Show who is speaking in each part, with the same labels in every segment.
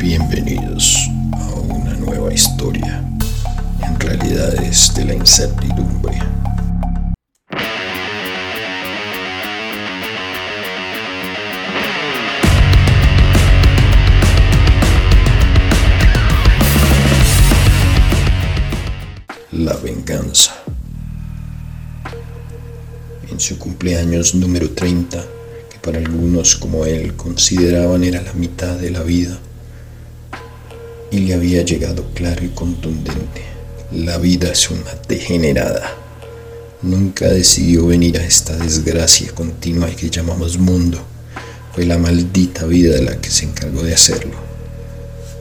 Speaker 1: Bienvenidos a una nueva historia en realidades de la incertidumbre. La venganza. En su cumpleaños número 30, que para algunos como él consideraban era la mitad de la vida, y le había llegado claro y contundente. La vida es una degenerada. Nunca decidió venir a esta desgracia continua que llamamos mundo. Fue la maldita vida la que se encargó de hacerlo.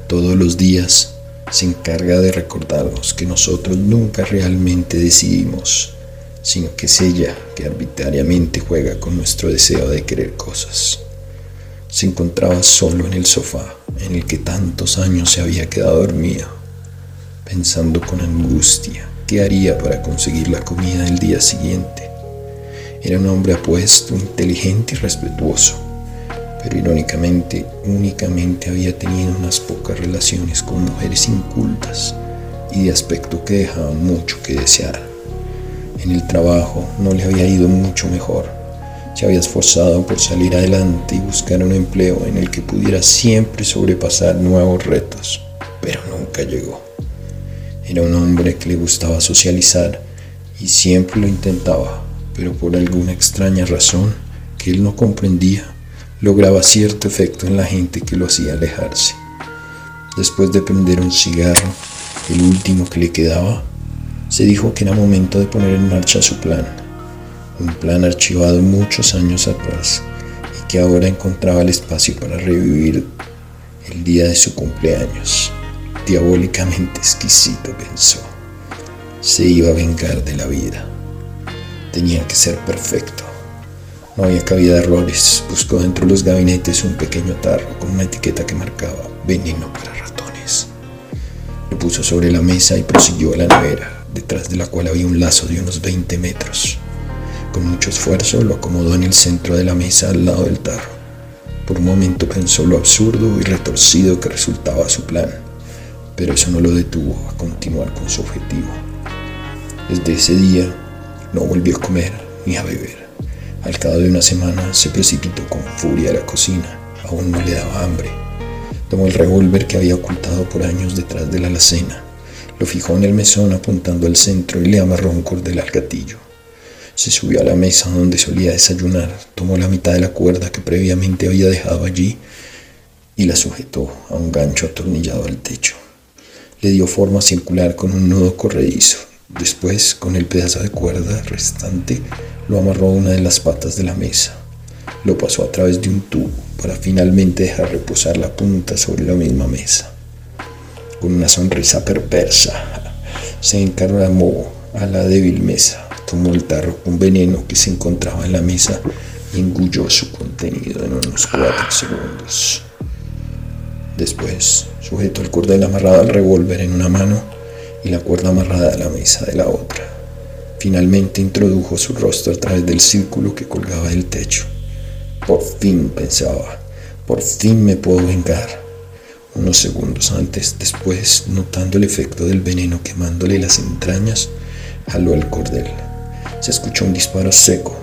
Speaker 1: Todos los días se encarga de recordarnos que nosotros nunca realmente decidimos, sino que es ella que arbitrariamente juega con nuestro deseo de querer cosas. Se encontraba solo en el sofá en el que tantos años se había quedado dormido, pensando con angustia qué haría para conseguir la comida del día siguiente. Era un hombre apuesto, inteligente y respetuoso, pero irónicamente únicamente había tenido unas pocas relaciones con mujeres incultas y de aspecto que dejaban mucho que desear. En el trabajo no le había ido mucho mejor se había esforzado por salir adelante y buscar un empleo en el que pudiera siempre sobrepasar nuevos retos, pero nunca llegó. Era un hombre que le gustaba socializar y siempre lo intentaba, pero por alguna extraña razón que él no comprendía, lograba cierto efecto en la gente que lo hacía alejarse. Después de prender un cigarro, el último que le quedaba, se dijo que era momento de poner en marcha su plan un plan archivado muchos años atrás y que ahora encontraba el espacio para revivir el día de su cumpleaños. Diabólicamente exquisito, pensó. Se iba a vengar de la vida. Tenía que ser perfecto. No había cabida de errores. Buscó dentro de los gabinetes un pequeño tarro con una etiqueta que marcaba veneno para ratones. Lo puso sobre la mesa y prosiguió a la nevera, detrás de la cual había un lazo de unos 20 metros. Con mucho esfuerzo lo acomodó en el centro de la mesa al lado del tarro. Por un momento pensó lo absurdo y retorcido que resultaba su plan, pero eso no lo detuvo a continuar con su objetivo. Desde ese día no volvió a comer ni a beber. Al cabo de una semana se precipitó con furia a la cocina. Aún no le daba hambre. Tomó el revólver que había ocultado por años detrás de la alacena. Lo fijó en el mesón apuntando al centro y le amarró un cordel al gatillo. Se subió a la mesa donde solía desayunar, tomó la mitad de la cuerda que previamente había dejado allí y la sujetó a un gancho atornillado al techo. Le dio forma circular con un nudo corredizo. Después, con el pedazo de cuerda restante, lo amarró a una de las patas de la mesa. Lo pasó a través de un tubo para finalmente dejar reposar la punta sobre la misma mesa. Con una sonrisa perversa, se encaramó a la débil mesa tomó el tarro con veneno que se encontraba en la mesa y engulló su contenido en unos cuatro segundos. Después sujetó el cordel amarrado al revólver en una mano y la cuerda amarrada a la mesa de la otra. Finalmente introdujo su rostro a través del círculo que colgaba del techo. Por fin pensaba, por fin me puedo vengar. Unos segundos antes, después, notando el efecto del veneno quemándole las entrañas, jaló el cordel. Se escuchó un disparo seco.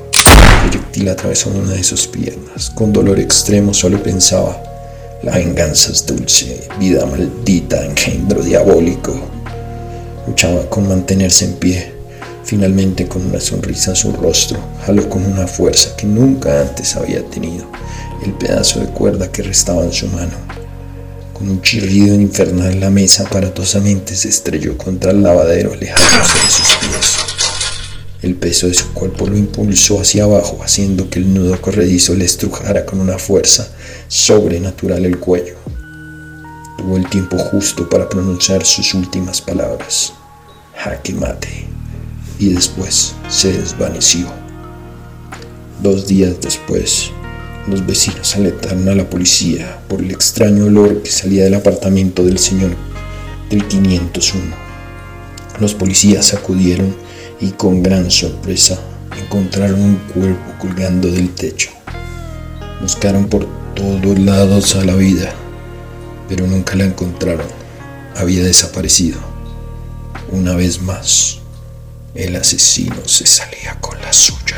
Speaker 1: El proyectil atravesó una de sus piernas. Con dolor extremo solo pensaba, la venganza es dulce, vida maldita, engendro diabólico. Luchaba con mantenerse en pie. Finalmente, con una sonrisa en su rostro, jaló con una fuerza que nunca antes había tenido el pedazo de cuerda que restaba en su mano. Con un chirrido infernal, la mesa aparatosamente se estrelló contra el lavadero, alejándose de sus pies. El peso de su cuerpo lo impulsó hacia abajo, haciendo que el nudo corredizo le estrujara con una fuerza sobrenatural el cuello. Tuvo el tiempo justo para pronunciar sus últimas palabras. Jaque mate. Y después se desvaneció. Dos días después, los vecinos alertaron a la policía por el extraño olor que salía del apartamento del señor del 501. Los policías acudieron y con gran sorpresa encontraron un cuerpo colgando del techo. Buscaron por todos lados a la vida, pero nunca la encontraron. Había desaparecido. Una vez más, el asesino se salía con la suya.